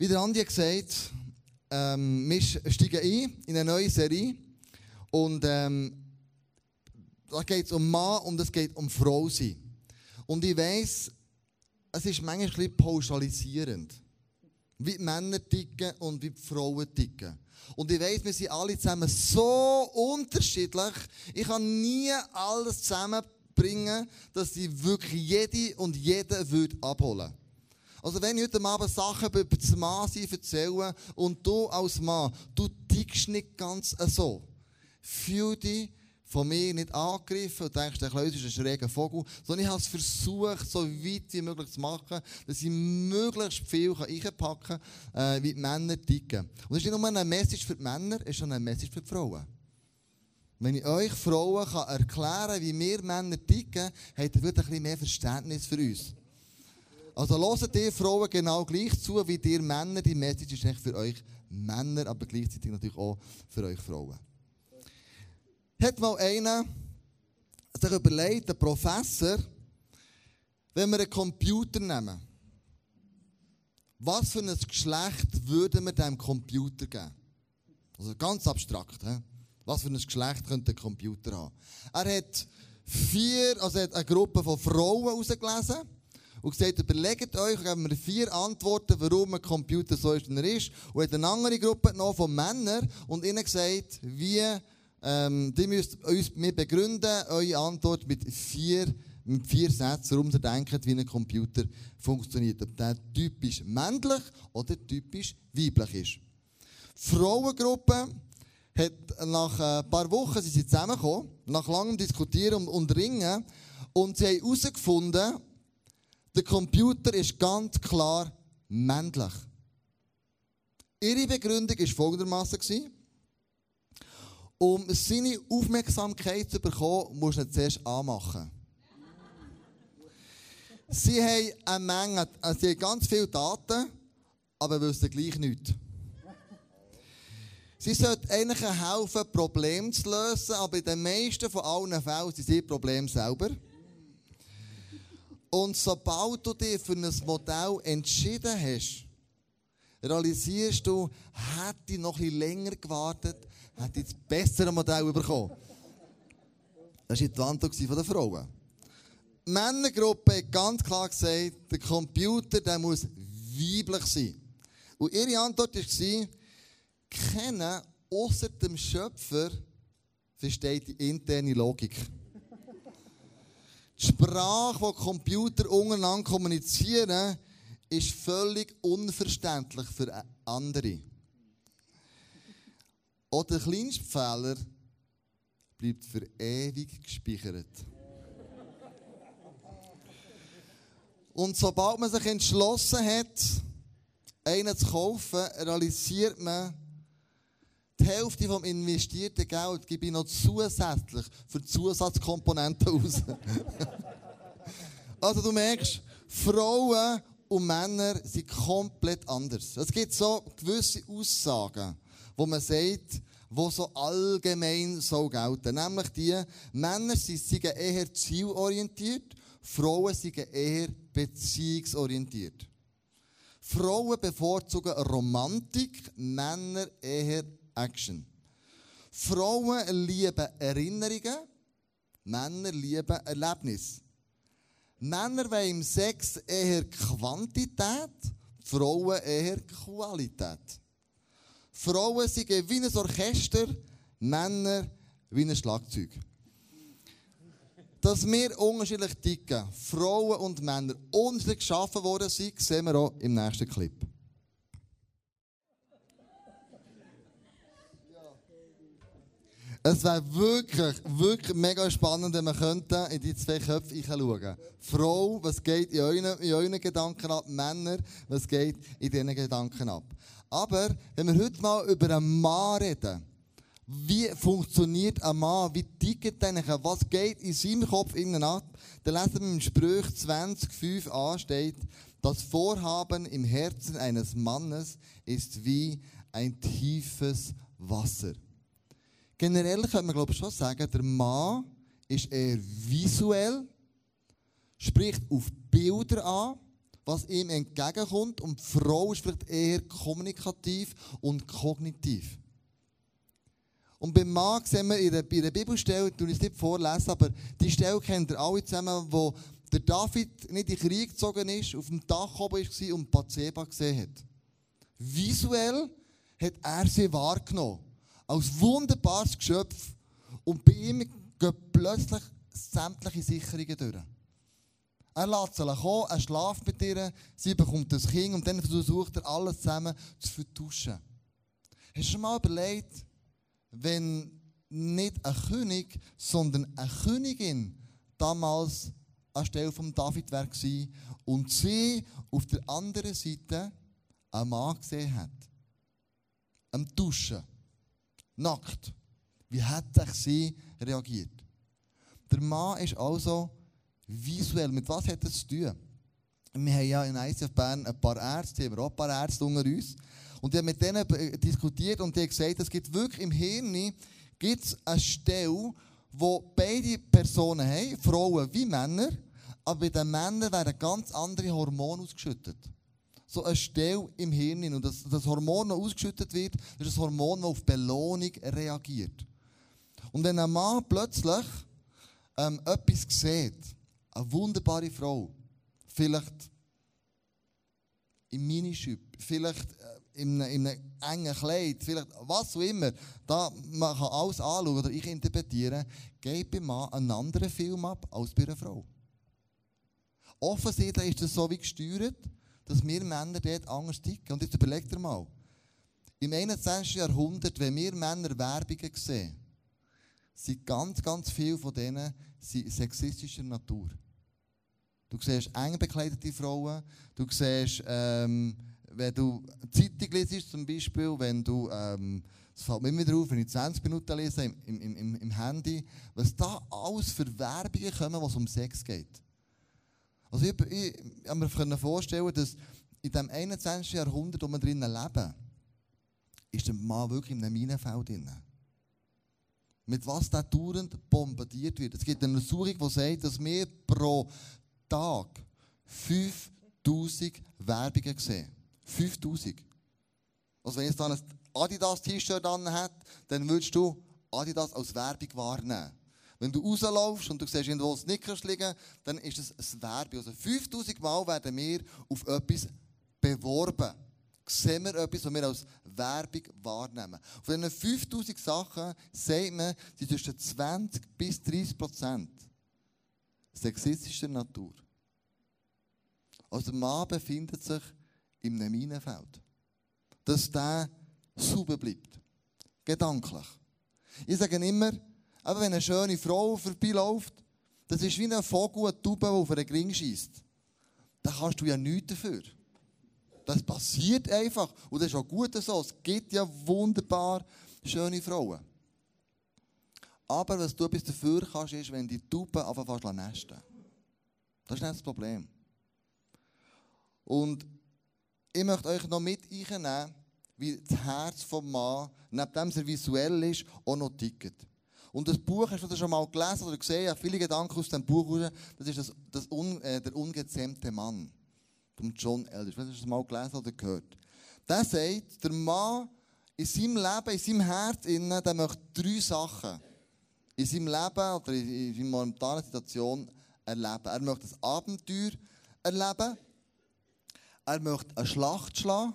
Wie der Andi gesagt ähm, wir steigen ein in eine neue Serie. Und ähm, da geht es um Mann und es geht um Frau sein. Und ich weiss, es ist manchmal ein bisschen pauschalisierend. Wie die Männer ticken und wie die Frauen ticken. Und ich weiss, wir sind alle zusammen so unterschiedlich. Ich kann nie alles zusammenbringen, dass sie wirklich jede und jeder würde abholen Also wenn ich heute Abend Sachen über das Mann erzähle und du als Mann, du tickst nicht ganz so. Fühl dich von mir nicht angegriffen und denkst, der Kleus ist ein schräger Vogel, sondern ich habe es versucht, so weit wie möglich zu machen, dass ich möglichst viel reinpacken kann, äh, wie die Männer ticken. Und es ist nicht nur eine Message für die Männer, es ist auch eine Message für die Frauen. Wenn ich euch Frauen kann erklären kann, wie wir Männer ticken, habt ihr wirklich ein bisschen mehr Verständnis für uns. Also hört ihr Frauen genau gleich zu, wie ihr Männer. Die Message ist nicht für euch Männer, aber gleichzeitig natürlich auch für euch Frauen hat mal einer sich überlegt, ein Professor, wenn wir einen Computer nehmen, was für ein Geschlecht würden wir dem Computer geben? Also ganz abstrakt. He? Was für ein Geschlecht könnte ein Computer haben? Er hat vier, also er hat eine Gruppe von Frauen ausgelesen und gesagt, überlegt euch, geben wir vier Antworten, warum ein Computer so ist, wie er ist. Und hat eine andere Gruppe noch von Männern und ihnen gesagt, wie ähm, die müsst uns mir begründen, eure Antwort mit vier, mit vier Sätzen, warum ihr denkt, wie ein Computer funktioniert. Ob der typisch männlich oder typisch weiblich ist. Die Frauengruppe hat nach ein paar Wochen sind sie zusammengekommen, nach langem Diskutieren und Ringen, und sie haben herausgefunden, der Computer ist ganz klar männlich. Ihre Begründung war folgendermaßen. Um seine Aufmerksamkeit zu bekommen, musst du zuerst anmachen. Sie haben eine Menge, also sie haben ganz viele Daten, aber wissen gleich nichts. Sie sollten eigentlich helfen, Probleme zu lösen, aber in den meisten von allen Fällen sind sie Problem selber. Und sobald du dich für ein Modell entschieden hast, realisierst du, hätte ich noch ein länger gewartet, hätte ich das bessere Modell bekommen. Das war die Antwort der Frauen. Die Männergruppe hat ganz klar gesagt, der Computer der muss weiblich sein. Und ihre Antwort war, kennen außer dem Schöpfer versteht die interne Logik. Die Sprache, die Computer untereinander kommunizieren, ist völlig unverständlich für andere. Auch der kleinste Fehler bleibt für ewig gespeichert. Und sobald man sich entschlossen hat, einen zu kaufen, realisiert man, die Hälfte vom investierten Geld gebe ich noch zusätzlich für Zusatzkomponenten aus. also du merkst, Frauen und Männer sind komplett anders. Es gibt so gewisse Aussagen wo man sagt, wo so allgemein so gelten. Nämlich die, Männer sind eher zielorientiert, Frauen sind eher beziehungsorientiert. Frauen bevorzugen Romantik, Männer eher Action. Frauen lieben Erinnerungen, Männer lieben Erlebnis. Männer wollen im Sex eher Quantität, Frauen eher Qualität. Frauen sind wie ein Orchester, Männer wie ein Schlagzeug. Dass wir unterschiedlich ticken, Frauen und Männer unterschiedlich geschaffen worden sind, sehen wir auch im nächsten Clip. Es wäre wirklich, wirklich mega spannend, wenn wir in die zwei Köpfe hineinschauen Frau, was geht in euren, in euren Gedanken ab? Männer, was geht in diesen Gedanken ab? Aber wenn wir heute mal über einen Mann reden, wie funktioniert ein Mann, wie tickt er, was geht in seinem Kopf innen ab, dann lesen wir im Sprüch 20,5 a steht, das Vorhaben im Herzen eines Mannes ist wie ein tiefes Wasser. Generell kann man glaube ich schon sagen, der Mann ist eher visuell, spricht auf Bilder an, was ihm entgegenkommt. Und die Frau ist vielleicht eher kommunikativ und kognitiv. Und beim Mann sehen wir in der, in der Bibelstelle, ich es nicht vorlesen, aber die Stelle kennt ihr alle zusammen, wo der David nicht in den Krieg gezogen ist, auf dem Dach oben war und Bathseba gesehen hat. Visuell hat er sie wahrgenommen. Als wunderbares Geschöpf. Und bei ihm gehen plötzlich sämtliche Sicherungen durch. Er lässt sie kommen, er schlaft mit ihr, sie bekommt das Kind und dann versucht er alles zusammen zu vertuschen. Hast du schon mal überlegt, wenn nicht ein König, sondern eine Königin damals anstelle von David war und sie auf der anderen Seite einen Mann gesehen hat. Am Duschen. Nackt. Wie hätte sie reagiert? Der Mann ist also visuell. Mit was hat er zu tun? Wir haben ja in ICF Bern ein paar Ärzte, haben wir auch ein paar Ärzte unter uns. Und ich habe mit denen diskutiert und die haben gesagt, es gibt wirklich im Hirn gibt's eine Stelle, wo beide Personen haben, Frauen wie Männer, aber bei den Männern werden ganz andere Hormone ausgeschüttet. So eine Stelle im Hirn. Und das, das Hormon, das ausgeschüttet wird, ist das Hormon, das auf Belohnung reagiert. Und wenn ein Mann plötzlich ähm, etwas sieht, eine wunderbare Frau, vielleicht im Minischüpp, vielleicht äh, in, einem, in einem engen Kleid, vielleicht was auch immer, da man kann alles anschauen oder ich interpretiere, geht beim Mann einen anderen Film ab als bei einer Frau. Offensichtlich ist das so wie gesteuert, dass wir Männer dort anders ticken. Und jetzt überlegt ihr mal, im 21. Jahrhundert, wenn wir Männer Werbungen sehen, sind ganz, ganz viele von denen sexistischer Natur. Du siehst eng bekleidete Frauen, du siehst, ähm, wenn du Zeitung liest, zum Beispiel, wenn du, ähm, fällt mir immer wieder auf, wenn ich 20 Minuten lese im, im, im, im Handy, was da alles für Werbungen kommen, was um Sex geht. Also ich, ich, ich mir vorstellen, dass in dem 21. Jahrhundert, wo wir drinnen leben, ist der Mann wirklich in einem Minenfeld drin. Mit was der dauernd bombardiert wird. Es gibt eine Untersuchung, die sagt, dass wir pro Tag 5000 Werbungen sehen. 5000. Also wenn jetzt dann ein Adidas-T-Shirt hat, dann würdest du Adidas als Werbung wahrnehmen. Wenn du rauslaufst und du siehst irgendwo Snickers liegen, dann ist es ein Werbung. Also 5000 Mal werden wir auf etwas beworben. Sehen wir etwas, was wir als Werbung wahrnehmen. Von diesen 5000 Sachen sagt man, sie zwischen 20 bis 30 Prozent sexistischer Natur. Also der Mann befindet sich in einem Minenfeld. Dass der sauber bleibt. Gedanklich. Ich sage immer, aber wenn eine schöne Frau vorbeiläuft, das ist wie ein Vogel, eine Taube, der auf einen Ring schießt. Da kannst du ja nichts dafür. Das passiert einfach. Und das ist auch gut so. Es gibt ja wunderbar schöne Frauen. Aber was du etwas dafür kannst, ist, wenn die Taube einfach fast nesten. Das ist nicht das Problem. Und ich möchte euch noch mit einnehmen, wie das Herz des Mannes, neben dem er visuell ist, auch noch tickt. Und das Buch, hast du schon mal gelesen oder gesehen? Viele Gedanken aus dem Buch raus. Das ist das, das un, äh, der ungezähmte Mann von John Eldridge. Hast du das mal gelesen oder gehört? Der sagt, der Mann in seinem Leben, in seinem Herz, innen, der möchte drei Sachen in seinem Leben oder in seiner momentanen Situation erleben. Er möchte ein Abenteuer erleben. Er möchte eine Schlacht schlagen.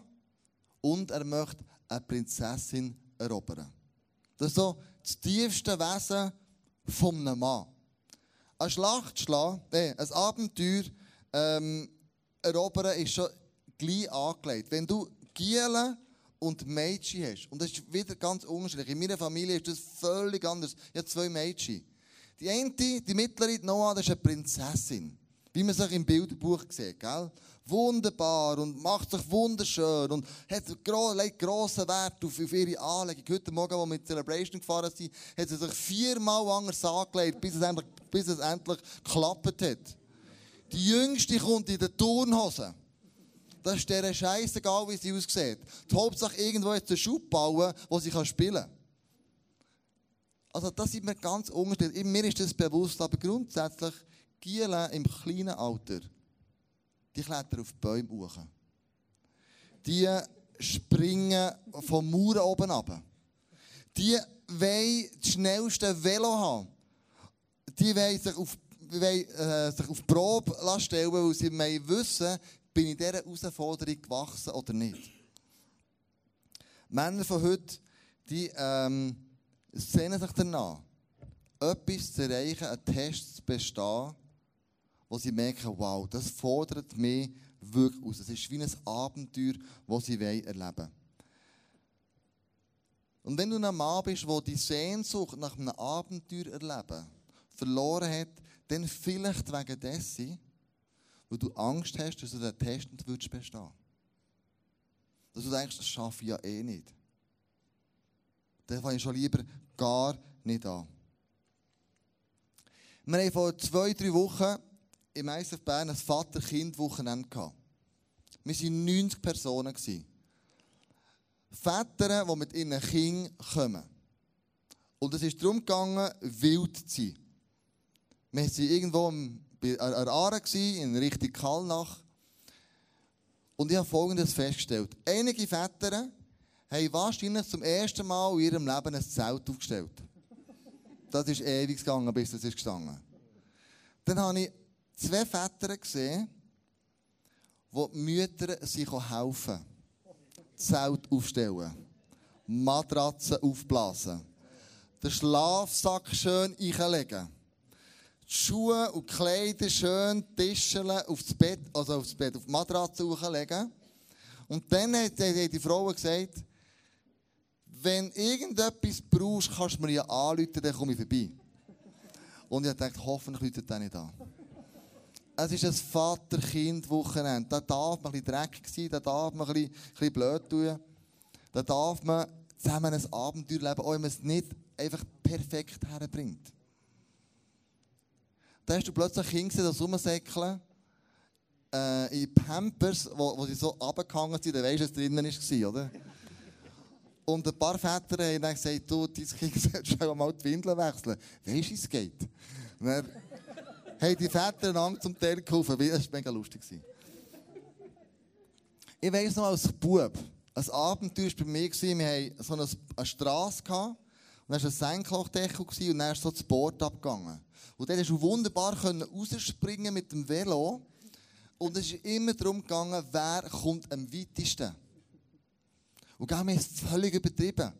Und er möchte eine Prinzessin erobern. Das ist so das tiefste Wesen von einem Mann. Ein Schlachtschlag, äh, ein Abenteuer ähm, erobern ist schon gleich angelegt. Wenn du Gielen und Mädchen hast, und das ist wieder ganz unterschiedlich. In meiner Familie ist das völlig anders. Ich habe zwei Mädchen. Die eine, die mittlere, Noah, das ist eine Prinzessin. Wie man sich im Bilderbuch sieht, gell? wunderbar und macht sich wunderschön und hat legt grossen Wert auf, auf ihre Anlegung. Heute Morgen, als wir mit Celebration gefahren sind, hat sie sich viermal anders angelegt, bis es endlich, bis es endlich geklappt hat. Die Jüngste kommt in der Turnhose. Das ist der scheißegal, wie sie aussieht. Die Hauptsache irgendwo jetzt einen Schub bauen, wo sie spielen kann. Also das sind mir ganz unterschiedlich. Mir ist das bewusst, aber grundsätzlich Gielen im kleinen Alter die klettern auf die Bäume hoch. Die springen vom Mauern oben ab. Die wollen das schnellste Velo haben. Die wollen sich auf, wollen, äh, sich auf Probe stellen, weil sie wissen, bin ich dieser Herausforderung gewachsen oder nicht. Männer von heute, die ähm, sehnen sich danach, etwas zu erreichen, einen Test zu bestehen, wo sie merken, wow, das fordert mich wirklich aus. Es ist wie ein Abenteuer, das sie erleben wollen. Und wenn du ein Mann bist, der die Sehnsucht nach einem Abenteuer erleben verloren hat, dann vielleicht wegen dessen, weil du Angst hast, dass du den Test nicht bestehen willst. Dass du denkst, das schaffe ich ja eh nicht. Dann fange ich schon lieber gar nicht an. Wir haben vor zwei, drei Wochen im ISF Bern ein Vater-Kind-Wochenende gehabt. Wir waren 90 Personen. Väter, die mit ihren Kindern kommen. Und es ist darum gegangen, wild zu sein. Wir waren irgendwo der Aare, in Richtung Kallnach. Und ich habe Folgendes festgestellt. Einige Väter haben wahrscheinlich zum ersten Mal in ihrem Leben ein Zelt aufgestellt. Das ist ewig gegangen, bis das ist gestanden. Dann habe ich zwei Väter gesehen, wo die Mütter sich helfen. Zelt aufstellen. Matratzen aufblasen. Den Schlafsack schön einlegen. Die Schuhe und Kleider schön Tischeln aufs Bett, also aufs Bett, auf die Matratze hochlegen. Und dann hat die Frau gesagt, wenn irgendetwas brauchst, kannst du mir ja anrufen, dann komme ich vorbei. Und ich dachte, hoffentlich ruft er nicht an. Es ist ein Vater-Kind-Wochenende. Da darf man ein dreckig sein, da darf man ein bisschen, ein blöd tun. Da darf man zusammen ein Abenteuer leben, auch wenn man es nicht einfach perfekt herbringt. Da hast du plötzlich Kinder gesehen, das rumsäckeln, äh, in Pampers, wo, wo sie so runtergehangen sind, dann weisst du, was drinnen war, oder? Und ein paar Väter haben dann gesagt, du, dein Kind solltest du mal die Windeln wechseln. Weißt du, wie es geht? Und dann haben die Väter einander zum Teil geholfen. Das war mega lustig. Ich weiss noch als Bub, ein Abenteuer war bei mir, wir hatten so eine, eine Straße und dann war ein Senklochdeckel und dann ist so das Board abgegangen. Und dann konntest du wunderbar rausspringen mit dem Velo. Und es ist immer darum gegangen, wer kommt am weitesten. Und wir haben es völlig übertrieben.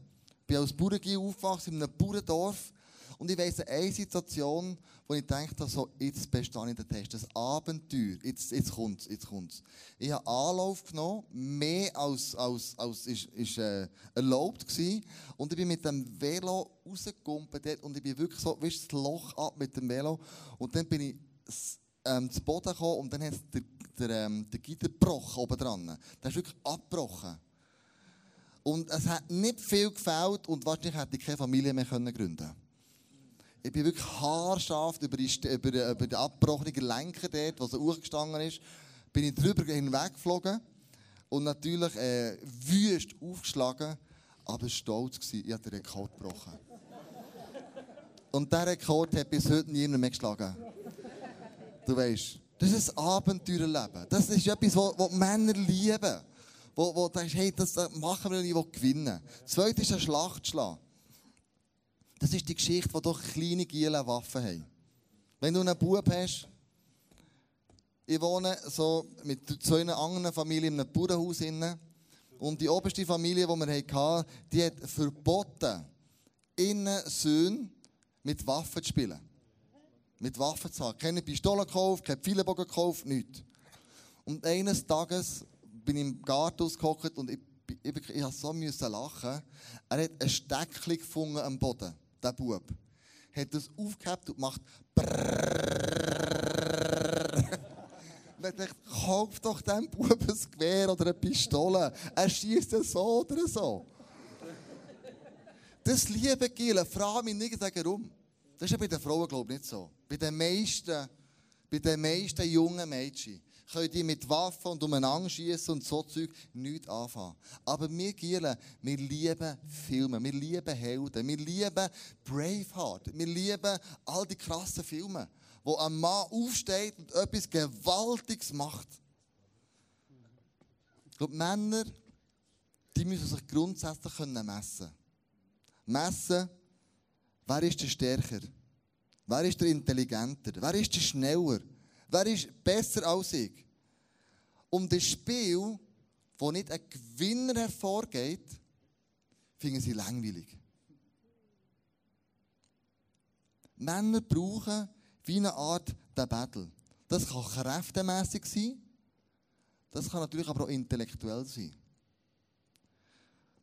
Ich bin als Bauerngiel aufgewachsen, in einem Bauerndorf. Und ich weiss eine Situation, wo ich dachte, so, jetzt bestehe ich den Test. Das Abenteuer, jetzt, jetzt kommt es, jetzt kommt's. Ich habe Anlauf genommen, mehr als, als, als ist, ist äh, erlaubt gewesen. Und ich bin mit dem Velo rausgekumpelt und ich bin wirklich so, weißt das Loch ab mit dem Velo. Und dann bin ich ähm, zu Boden gekommen und dann hat der, der, ähm, der Gitter gebrochen oben dran. Der ist wirklich abgebrochen. Und es hat nicht viel gefällt und wahrscheinlich hätte ich keine Familie mehr gründen können. Ich bin wirklich haarscharf über die, über, über die abgebrochenen Lenker dort, so hochgestanden ist, bin ich drüber hinweggeflogen und natürlich äh, wüst aufgeschlagen, aber stolz gewesen, ich habe den Rekord gebrochen. Und dieser Rekord hat bis heute niemand mehr geschlagen. Du weißt, das ist ein Abenteuerleben. Das ist etwas, was Männer lieben. Wo, wo denkst, hey, das machen wir nicht, ich will gewinnen. Das zweite ist ein Schlachtschlag. Das ist die Geschichte, wo doch kleine Giele Waffen haben. Wenn du einen Bub hast, ich wohne so mit zwei anderen Familien in einem Bauernhaus und die oberste Familie, die wir hatten, die hat verboten, innen Söhne mit Waffen zu spielen. Mit Waffen zu haben. Keine Pistolen gekauft, keine Pfeilenbogen gekauft, nichts. Und eines Tages bin ich im Garten ausgehockt und ich, ich, ich, ich so müssen lachen. Er hat ein Steckchen gefunden am Boden der Bub, hat das aufgehabt und macht Und ich dachte, kauf doch dem Bub ein Gewehr oder eine Pistole. Er schießt so oder so. Das liebe Gile, frage mich nicht warum. Das ist ja bei den Frauen, glaube ich, nicht so. Bei den meisten, bei den meisten jungen Mädchen können die mit Waffen und umeinander schießen und so Zeug nichts anfangen. Aber wir Gielen, wir lieben Filme, wir lieben Helden, wir lieben Braveheart, wir lieben all die krassen Filme, wo ein Mann aufsteht und etwas Gewaltiges macht. Glaube, Männer, die müssen sich grundsätzlich können messen Messen, wer ist der Stärker? Wer ist der Intelligenter? Wer ist der Schneller? Wer ist besser als ich? Und das Spiel, wo nicht ein Gewinner hervorgeht, finden sie langweilig. Männer brauchen wie eine Art der Battle. Das kann kräftemässig sein, das kann natürlich aber auch intellektuell sein.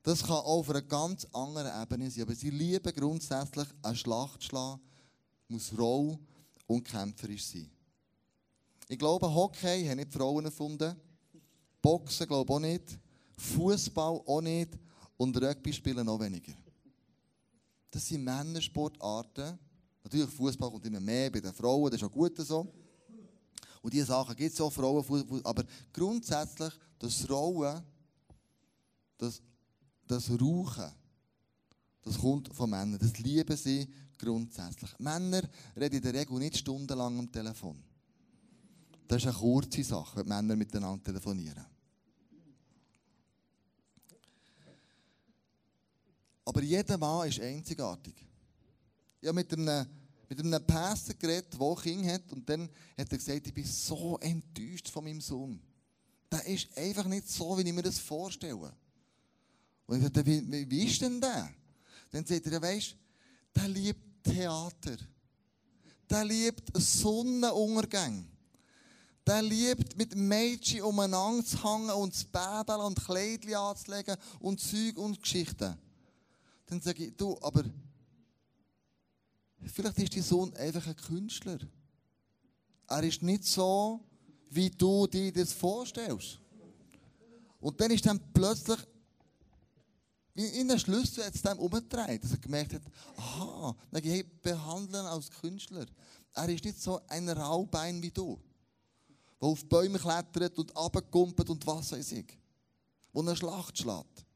Das kann auch auf einer ganz anderen Ebene sein. Aber sie lieben grundsätzlich eine Schlacht schlagen, muss roh und kämpferisch sein. Ich glaube, Hockey haben nicht Frauen erfunden. Boxen glaube ich auch nicht. Fußball auch nicht. Und Rugby spielen noch weniger. Das sind Männersportarten. Natürlich, Fußball kommt immer mehr bei den Frauen, das ist auch gut so. Und diese Sachen gibt es auch Frauen, aber grundsätzlich das Rollen, das, das Rauchen, das kommt von Männern. Das lieben sie grundsätzlich. Männer reden in der Regel nicht stundenlang am Telefon. Das ist eine kurze Sache, wenn Männer miteinander telefonieren. Aber jeder Mann ist einzigartig. Ich habe mit einem, mit einem Pastor geredet, der Kinder hat, und dann hat er gesagt, ich bin so enttäuscht von meinem Sohn. Der ist einfach nicht so, wie ich mir das vorstelle. Und ich sagte, wie, wie ist denn der? Dann sagt er, weißt der liebt Theater. Der liebt Sonnenuntergang. Der liebt mit Mädchen umeinander zu hängen und zu baden und Kleidchen anzulegen und Zeug und Geschichten. Dann sage ich, du, aber vielleicht ist dein Sohn einfach ein Künstler. Er ist nicht so, wie du dir das vorstellst. Und dann ist dann plötzlich in der Schlüssel hat es dem umgedreht, dass er gemerkt hat, aha, dann hey, behandeln als Künstler. Er ist nicht so ein Raubein wie du, der auf Bäume klettert und runterkumpelt und was weiß ich, wo eine Schlacht schlägt.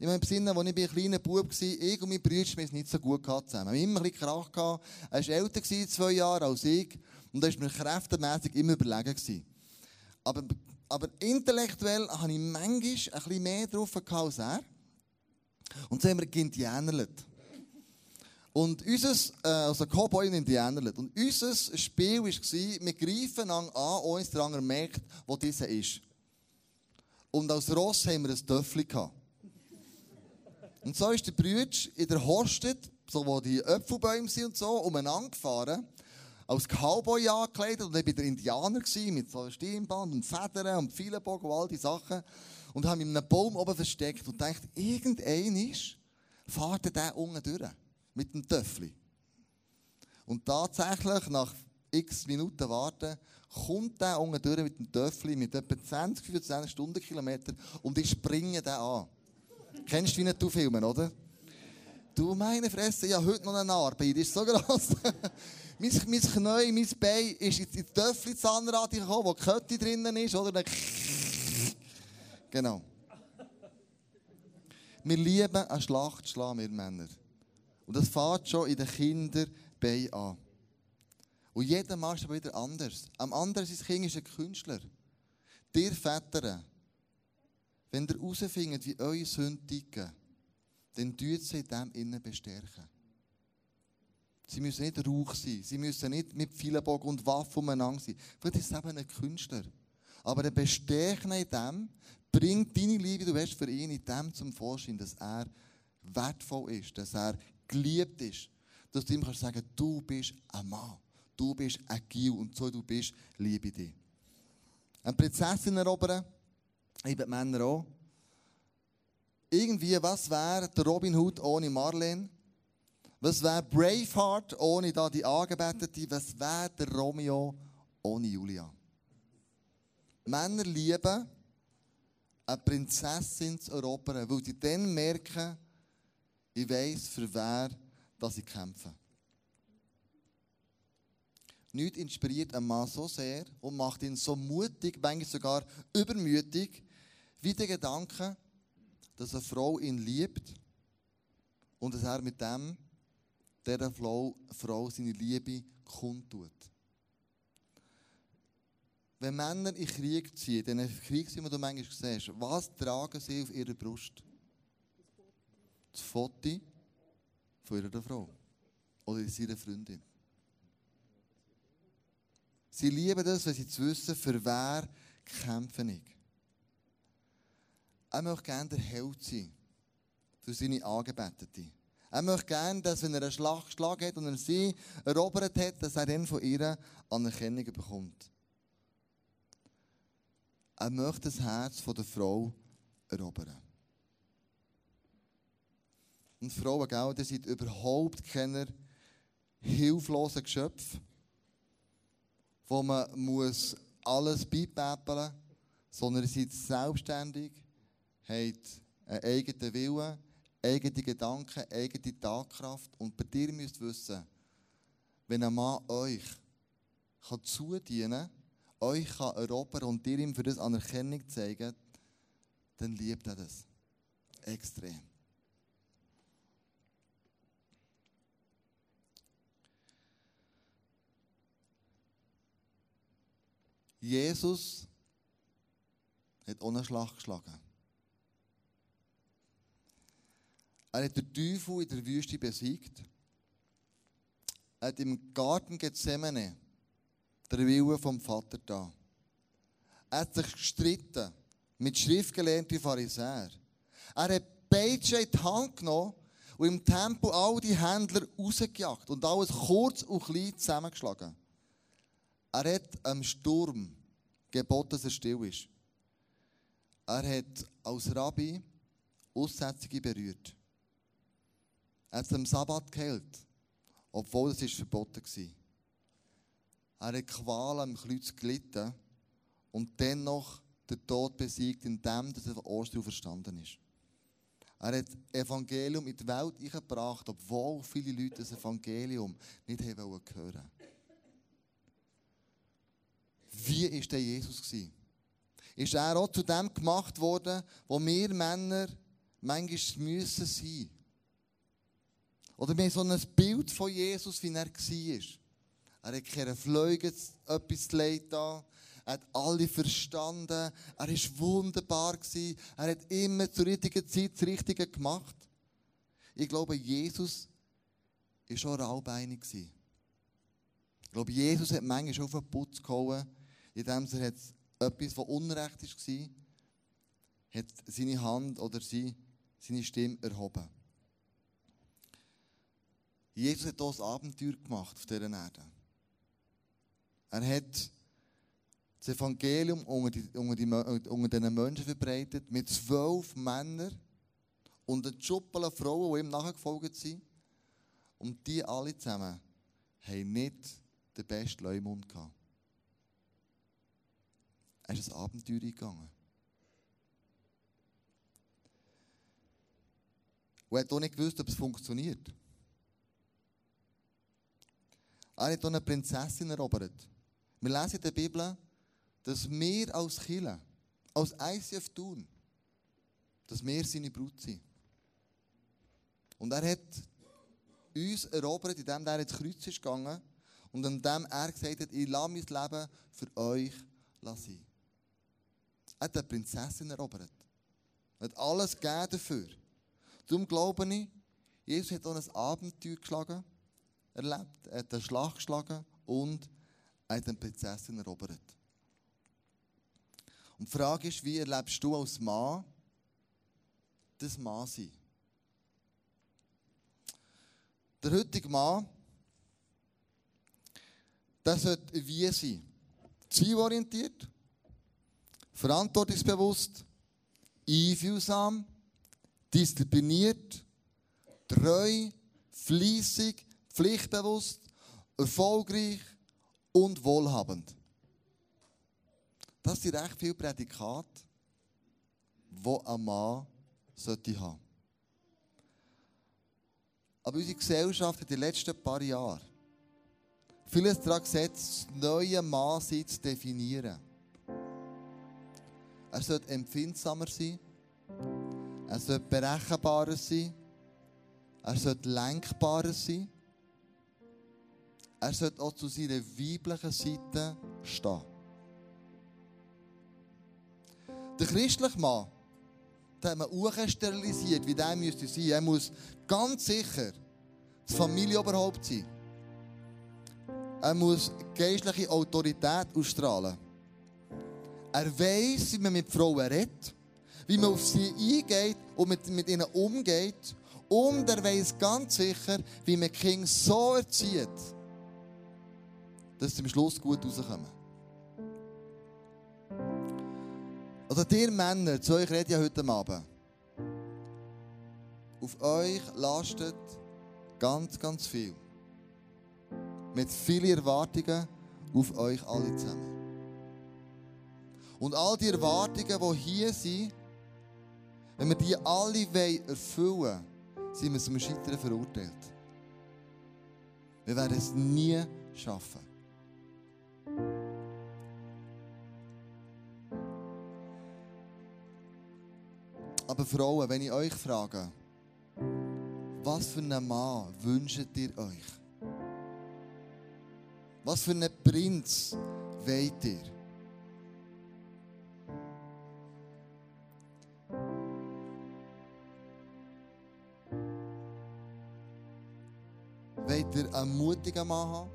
Ich meine, im Sinne, als ich ein kleiner Bub war, ich und mein Bruder, wir es nicht so gut zusammen. Wir haben immer ein bisschen Krach gehabt. Er war älter, zwei Jahre als ich. Und da war mir kräftemässig immer überlegen. Gewesen. Aber, aber intellektuell hatte ich manchmal ein bisschen mehr drauf als er. Und so haben wir Indianerlet. Und unser, äh, also Cowboy und Indianerlet. Und unser Spiel war, wir greifen an, ohne dass der andere merkt, wo dieser ist. Und als Ross haben wir ein gehabt. Und so ist der Brütsch in der Hostet, so wo die Äpfelbäume sind und so, umeinander gefahren, als Cowboy angekleidet und ich war der Indianer gewesen, mit so einem Stirnband und Federn und Pfeilenbogen und all diese Sachen. Und habe mich in einem Baum oben versteckt und dachte, irgendein ist, fährt der unten durch. Mit dem Töffel. Und tatsächlich, nach x Minuten warten, kommt der unten durch mit dem Töffel mit etwa 20, 25 Stundenkilometer und ich springe den an. Kennst du wie Filmen, oder? Du meine Fresse, ich habe heute noch eine Narbe, die ist so gross. mein, mein Knie, mein Bein ist in die Töffel Zahnrad gekommen, wo die Kette drinnen ist, oder? Genau. Wir lieben eine Schlacht schlagen, wir Männer. Und das fängt schon in den Kinderbeinen an. Und jeder ist aber wieder anders. Am anderen sein Kind ist ein Künstler. Dir Väter, wenn ihr herausfindet, wie eure Sünden ticken, dann tut sie in dem innen bestärken. Sie müssen nicht Rauch sein. Sie müssen nicht mit Pfeilenbogen und Waffen umeinander sein. Vielleicht ist es eben ein Künstler. Aber ein Bestärken in dem bringt deine Liebe, du hast für ihn, in dem zum Vorschein, dass er wertvoll ist, dass er geliebt ist. Dass du ihm kannst sagen, du bist ein Mann. Du bist ein Gil und so du bist, liebe dich. Eine Prinzessin erobern, eben Männer auch. Irgendwie, was wäre der Robin Hood ohne Marlene? Was wäre Braveheart ohne da die Angebetete? Was wäre der Romeo ohne Julia? Männer lieben, eine Prinzessin zu erobern, weil sie dann merken, ich weiß, für wer dass ich kämpfe. Nichts inspiriert einen Mann so sehr und macht ihn so mutig, manchmal sogar übermütig, wie der Gedanke, dass eine Frau ihn liebt und dass er mit dem, dieser Frau, seine Liebe kundtut. wenn Männer in Krieg ziehen, in diesen Krieg, die du manchmal siehst, was tragen sie auf ihrer Brust? Das Foto von ihrer Frau oder seiner Freundin. Sie lieben das, wenn sie zu wissen, für wer kämpfe ich. Er möchte gerne der Held sein für seine Angebetete. Er möchte gerne, dass wenn er einen Schlag geschlagen hat und er sie erobert hat, dass er dann von ihr Anerkennung bekommt. Er möchte das Herz der Frau erobern. Und Frauen, gell, die sind überhaupt keine hilflosen Geschöpfe, wo man muss alles beipäppeln muss, sondern sie sind selbstständig, haben einen eigenen Willen, eigene Gedanken, eigene Tagkraft. Und bei dir müsst ihr wissen, wenn ein Mann euch kann zudienen euch kann erobern und dir ihm für das Anerkennung zeigen, dann liebt er das. Extrem. Jesus hat ohne Schlag geschlagen. Er hat den Teufel in der Wüste besiegt. Er hat im Garten Gethsemane der Wille vom Vater da. Er hat sich gestritten mit schriftgelernten Pharisäern. Er hat Peitsche in die Hand genommen und im Tempel all die Händler rausgejagt und alles kurz und klein zusammengeschlagen. Er hat am Sturm geboten, dass er still ist. Er hat als Rabbi Aussätzige berührt. Er hat am Sabbat geheilt, obwohl es verboten war. Er hat Qualen am Kreuz gelitten und dennoch den Tod besiegt, indem er von Ostern verstanden ist. Er hat Evangelium in die Welt eingebracht, obwohl viele Leute das Evangelium nicht hören wollten. Wie war der Jesus? Ist er auch zu dem gemacht worden, wo wir Männer manchmal müssen sein Oder wir haben so ein Bild von Jesus, wie er war. Er hat keine Flüge, etwas zu leid Er hat alle verstanden. Er war wunderbar. Er hat immer zur richtigen Zeit das Richtige gemacht. Ich glaube, Jesus war schon raubeinig. Ich glaube, Jesus hat manchmal auf den Putz gehauen, indem er etwas, was Unrecht war, hat seine Hand oder seine Stimme erhoben. Jesus hat hier ein Abenteuer gemacht auf dieser Erde. Er hat das Evangelium unter, die, unter, die, unter diesen Menschen verbreitet, mit zwölf Männern und den Schuppeln Frauen, die ihm nachgefolgt sind. Und die alle zusammen haben nicht den besten Leumund gehabt. Er ist ein Abenteuer gegangen. Und er hat auch nicht gewusst, ob es funktioniert. Er hat auch eine Prinzessin erobert. Wir lesen in der Bibel, dass wir als Killer, als ICF tun, dass wir seine Brut sind. Und er hat uns erobert, indem er ins Kreuz ist gegangen und indem er gesagt hat, ich lasse mein Leben für euch sein. Er hat eine Prinzessin erobert. Er hat alles gegeben dafür. Darum glaube ich, Jesus hat auch ein Abenteuer geschlagen, erlebt, er hat einen Schlag geschlagen und eine Prinzessin erobert. Und die Frage ist, wie erlebst du als Mann das Mann sein? Der heutige Mann, der sollte wie sein? Zielorientiert, verantwortungsbewusst, einfühlsam, diszipliniert, treu, fleissig, pflichtbewusst, erfolgreich, und wohlhabend. Das sind recht viele Prädikate, die ein Mann sollte haben. Aber unsere Gesellschaft hat in den letzten paar Jahren vieles daran gesetzt, das neue Mann zu definieren. Er sollte empfindsamer sein, er sollte berechenbarer sein, er sollte lenkbarer sein. Er sollte auch zu seiner weiblichen Seite stehen. Der christliche Mann, den hat man auch sterilisiert, wie der müsste sein. Er muss ganz sicher das Familienoberhaupt sein. Er muss geistliche Autorität ausstrahlen. Er weiß, wie man mit Frauen redet, wie man auf sie eingeht und mit, mit ihnen umgeht. Und er weiß ganz sicher, wie man Kinder so erzieht, dass sie am Schluss gut rauskommen. Also, ihr Männer, zu euch rede ich heute Abend. Auf euch lastet ganz, ganz viel. Mit vielen Erwartungen auf euch alle zusammen. Und all die Erwartungen, die hier sind, wenn wir die alle erfüllen wollen, sind wir zum Scheitern verurteilt. Wir werden es nie schaffen. Aber Frauen, wenn ich euch frage, was für einen Mann wünscht ihr euch? Was für einen Prinz wollt ihr? Ihr einen mutigen Mann haben,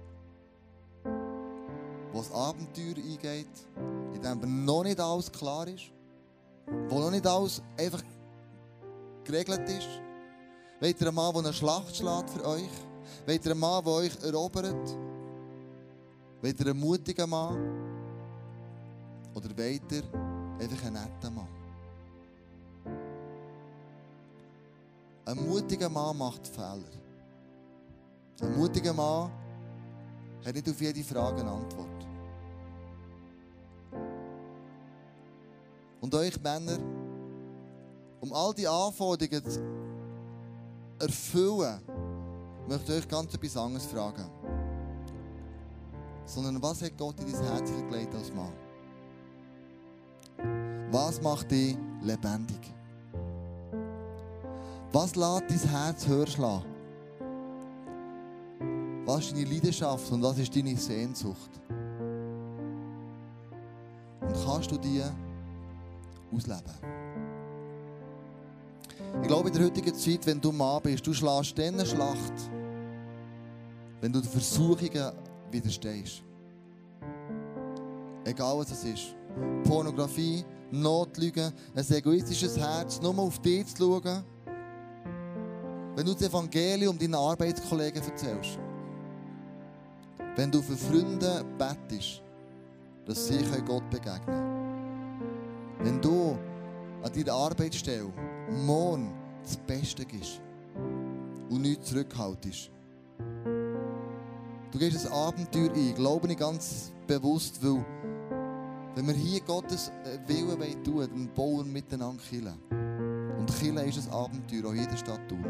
der das Abenteuer eingeht, in dem noch nicht alles klar ist, wo noch nicht alles einfach geregelt ist? Wollt ihr einen Mann, der eine Schlacht schlägt für euch? Wollt ihr einen Mann, der euch erobert? Wollt ihr einen mutigen Mann? Oder wollt ihr einfach einen netten Mann? Ein mutiger Mann macht Fehler. Ein mutiger Mann hat nicht auf jede Frage eine Antwort. Und euch Männer, um all die Anforderungen zu erfüllen, möchte ich euch ganz etwas anderes fragen sondern was hat Gott in dein Herz gelegt als Mann? Was macht dich lebendig? Was lässt dein Herz höher schlagen? Was ist deine Leidenschaft und was ist deine Sehnsucht? Und kannst du die ausleben? Ich glaube, in der heutigen Zeit, wenn du Mann bist, du schlägst diese Schlacht, wenn du die Versuchungen widerstehst. Egal was es ist. Pornografie, Notlügen, ein egoistisches Herz, nur auf dich zu schauen. Wenn du das Evangelium deinen Arbeitskollegen erzählst. Wenn du für Freunde bettest, dass sie Gott begegnen können. Wenn du an deiner Arbeitsstelle morgen das Beste gibst und nichts zurückhaltest. Du gehst ein Abenteuer ein, glaube ich ganz bewusst, weil wenn wir hier Gottes äh, Willen tun dann bauen wir miteinander Kille. Und Kille ist ein Abenteuer, auch jeder Stadt tun.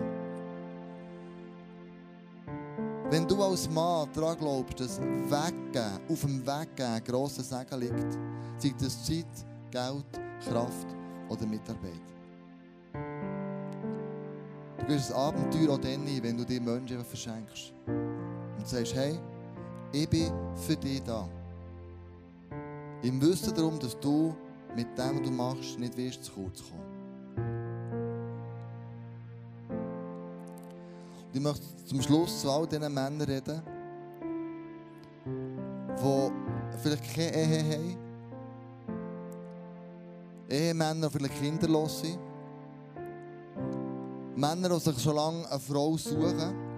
Wenn du als Mann daran glaubst, dass Weggehen, auf dem Weggehen ein grosser Segen liegt, sei das Zeit, Geld, Kraft oder Mitarbeit. Du gehst ein Abenteuer auch dann ein, wenn du dir Menschen verschenkst und sagst, hey, ich bin für dich da. Im Wissen darum, dass du mit dem, was du machst, nicht wirst zu kurz kommen. Ich möchte zum Schluss zu all diesen Männern reden, die vielleicht keine Ehe haben. Ehemänner, die vielleicht kinderlos sind. Männer, die sich schon lange eine Frau suchen.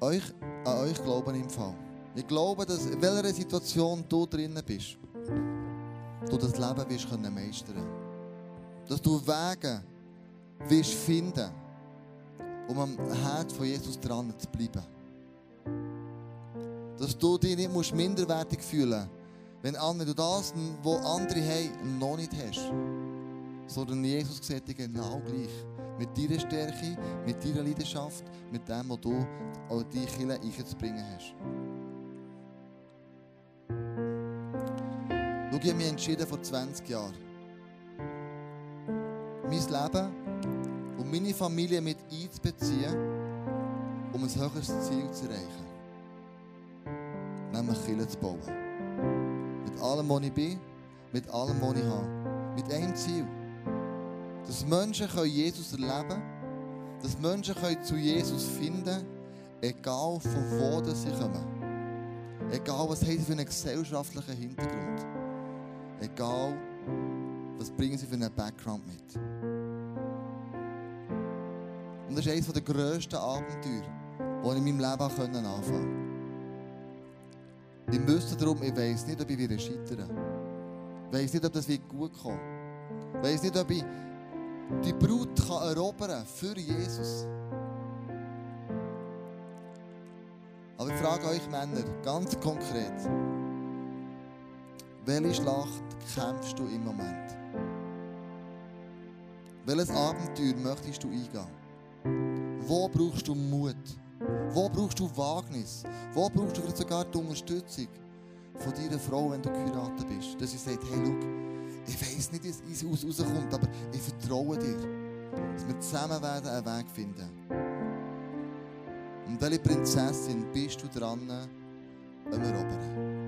euch, an euch glauben im Fall. Ich glaube, dass in welcher Situation du drinnen bist, du das Leben wirst können meistern. Dass du Wege wirst finden, um am Herz von Jesus dran zu bleiben. Dass du dich nicht musst minderwertig fühlen wenn, du das, was andere haben, noch nicht hast. Sondern Jesus sieht dich genau gleich. Mit deiner Stärke, mit deiner Leidenschaft, mit dem, was du an die Kirche einzubringen hast. Schau, ich habe mich entschieden vor 20 Jahren, mein Leben und meine Familie mit einzubeziehen, um ein höheres Ziel zu erreichen. Nämlich Kirche zu bauen. Mit allem, was ich bin, mit allem, was ich habe. Mit einem Ziel. Dass Menschen Jesus erleben können, dass Menschen zu Jesus finden können, egal von wo sie kommen. Egal, was haben sie für einen gesellschaftlichen Hintergrund. Egal, was bringen sie für einen Background mit. Und das ist eines der grössten Abenteuer, die ich in meinem Leben anfangen konnte. Ich wüsste darum, ich weiß nicht, ob ich wieder scheitern Ich weiß nicht, ob das gut kommt. Ich weiß nicht, ob ich die Brut kann erobern für Jesus. Aber ich frage euch Männer ganz konkret, welche Schlacht kämpfst du im Moment? Welches Abenteuer möchtest du eingehen? Wo brauchst du Mut? Wo brauchst du Wagnis? Wo brauchst du vielleicht sogar die Unterstützung von deiner Frau, wenn du geheiratet bist? Dass sie sagt, hey, schau, ich weiß nicht, wie es rauskommt, aber ich vertraue dir, dass wir zusammen werden einen Weg finden. Und welche Prinzessin bist du dran am Erobern?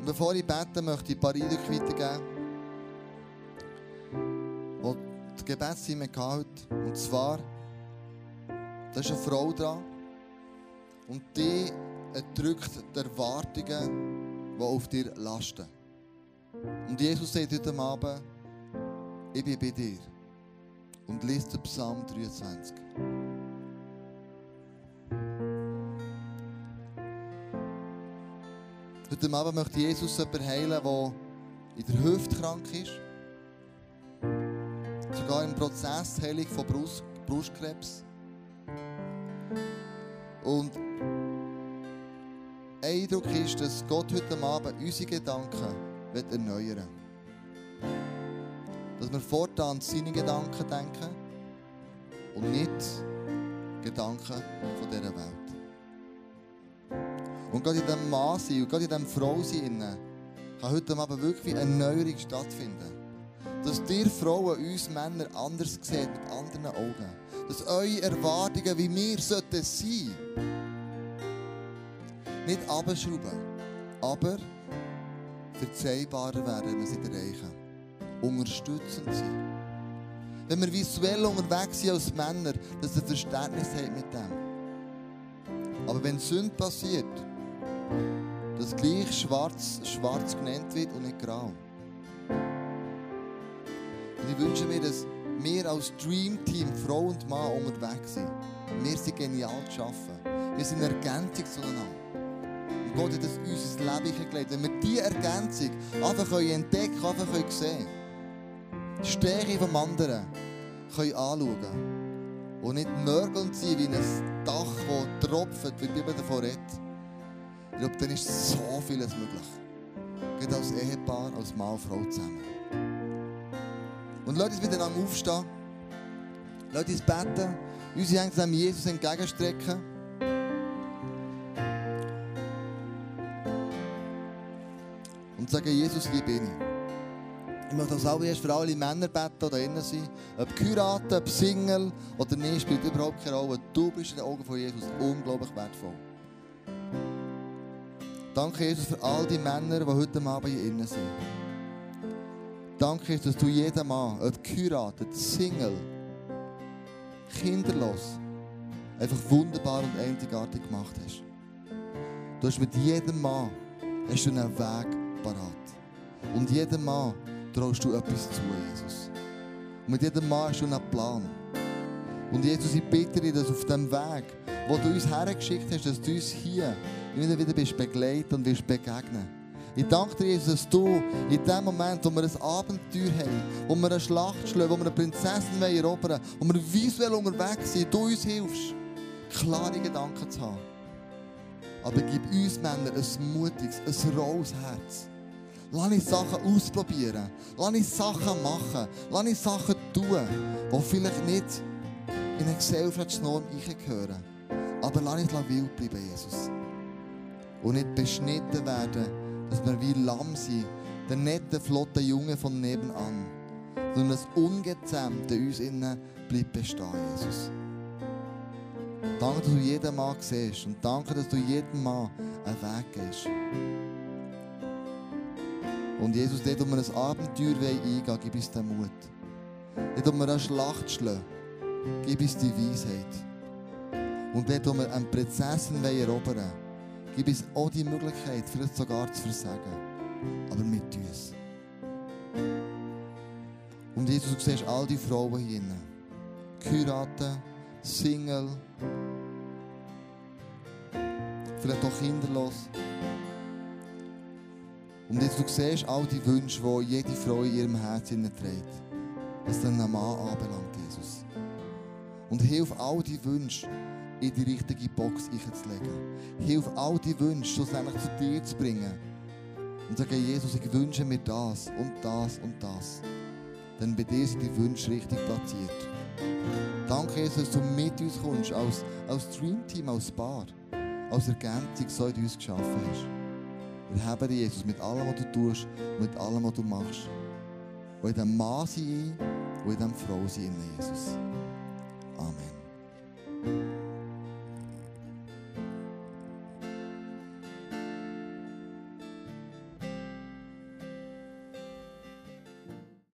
Und bevor ich bete, möchte ich ein paar Eindrücke weitergeben, die Gebetszimmer heute. Und zwar, da ist eine Frau dran und die erdrückt die Erwartungen, die auf dir lasten. Und Jesus sagt heute Abend, ich bin bei dir. Und liest den Psalm 23. Heute Abend möchte Jesus jemanden heilen, der in der Hüfte krank ist. Sogar im Prozess Heilung von Brust, Brustkrebs. Und Eindruck ist, dass Gott heute Abend unsere Gedanken wird erneuern Dass wir fortan seine Gedanken denken und nicht Gedanken von dieser Welt. Und gerade in diesem Mann sein und gerade in diesem Frau sein, kann heute Abend wirklich eine Erneuerung stattfinden. Dass ihr Frauen uns Männer anders seht, mit anderen Augen. Dass eure Erwartungen, wie wir sollten sein, nicht abschrauben, aber verzeihbarer werden, wenn wir sie erreichen. Unterstützend sein. Wenn wir visuell unterwegs sind als Männer, dass ihr Verständnis habt mit dem. Aber wenn Sünde passiert, dass gleich schwarz, schwarz genannt wird und nicht grau. Und ich wünsche mir, dass wir als Dream Team, Frau und Mann, unterwegs sind. Wir sind genial zu arbeiten. Wir sind eine Ergänzung zueinander. Gott hat es uns ins Leben gelegt. Wenn wir diese Ergänzung einfach entdecken können, einfach sehen können, die Stärke des anderen können anschauen und nicht nörgelnd sein wie ein Dach, das tropft, wie die Bibel davon redet. Ich glaube, dann ist so vieles möglich. Geht als Ehepaar, als Mann und Frau zusammen. Und lasst uns miteinander aufstehen. Lasst uns beten. Unsere Hände Jesus entgegenstrecken. und sagen, Jesus, hier bin ich. Ich möchte als allererstes für alle Männer beten, die da innen sind. Ob geheiratet, ob Single oder nicht, spielt überhaupt keine Rolle. Du bist in den Augen von Jesus unglaublich wertvoll. Danke, Jesus, für all die Männer, die heute Abend hier innen sind. Danke, dass du jeden Mann, ob geheiratet, Single, kinderlos, einfach wunderbar und einzigartig gemacht hast. Du hast mit jedem Mann hast du einen Weg parat. Und jedem Mann traust du etwas zu, Jesus. Und mit jedem Mann hast du einen Plan. Und Jesus, ich bitte dich, dass auf dem Weg, wo du uns hergeschickt hast, dass du uns hier immer wieder bist begleitet und wirst begegnen. Ich danke dir, Jesus, dass du in dem Moment, wo wir ein Abenteuer haben, wo wir eine Schlacht schlagen, wo wir eine Prinzessin erobern wollen, wo wir visuell unterwegs sind, du uns hilfst, klare Gedanken zu haben. Aber gib uns Männer ein mutiges, ein rohes Herz Lass uns Sachen ausprobieren. Lass uns Sachen machen. Lass uns Sachen tun, die vielleicht nicht in eine Gesellschaftsnorm gehören. Aber lass uns wild bleiben, Jesus. Und nicht beschnitten werden, dass wir wie Lamm sind, der nette, flotte Junge von nebenan. Sondern das Ungezähmte uns innen bleibt bestehen, Jesus. Danke, dass du jeden Mann siehst und danke, dass du jedem Mann einen Weg gehst. Und Jesus, dort, wo wir ein Abenteuer eingehen wollen, gib uns den Mut. Dort, wo wir eine Schlacht schlagen, gib uns die Weisheit. Und dort, wo wir eine Prinzessin erobern wollen, gib uns auch die Möglichkeit, vielleicht sogar zu versagen. Aber mit uns. Und Jesus, du siehst all die Frauen hier drinnen. Geheiratet, Single, vielleicht auch kinderlos. Und jetzt du siehst all die Wünsche, die jede Frau in ihrem Herzen trägt. Was einen Mann anbelangt, Jesus. Und hilf all die Wünsche in die richtige Box einzulegen. Hilf all die Wünsche schlussendlich zu dir zu bringen. Und sage, Jesus, ich wünsche mir das und das und das. Denn bei dir sind die Wünsche richtig platziert. Danke, Jesus, dass du mit uns kommst, als, als Dreamteam, als Paar, als Ergänzung, so in uns geschaffen hast. Wir haben dich, Jesus, mit allem, was du tust, mit allem, was du machst. Und in diesem Mann sein und in diesem Frau sein, Jesus.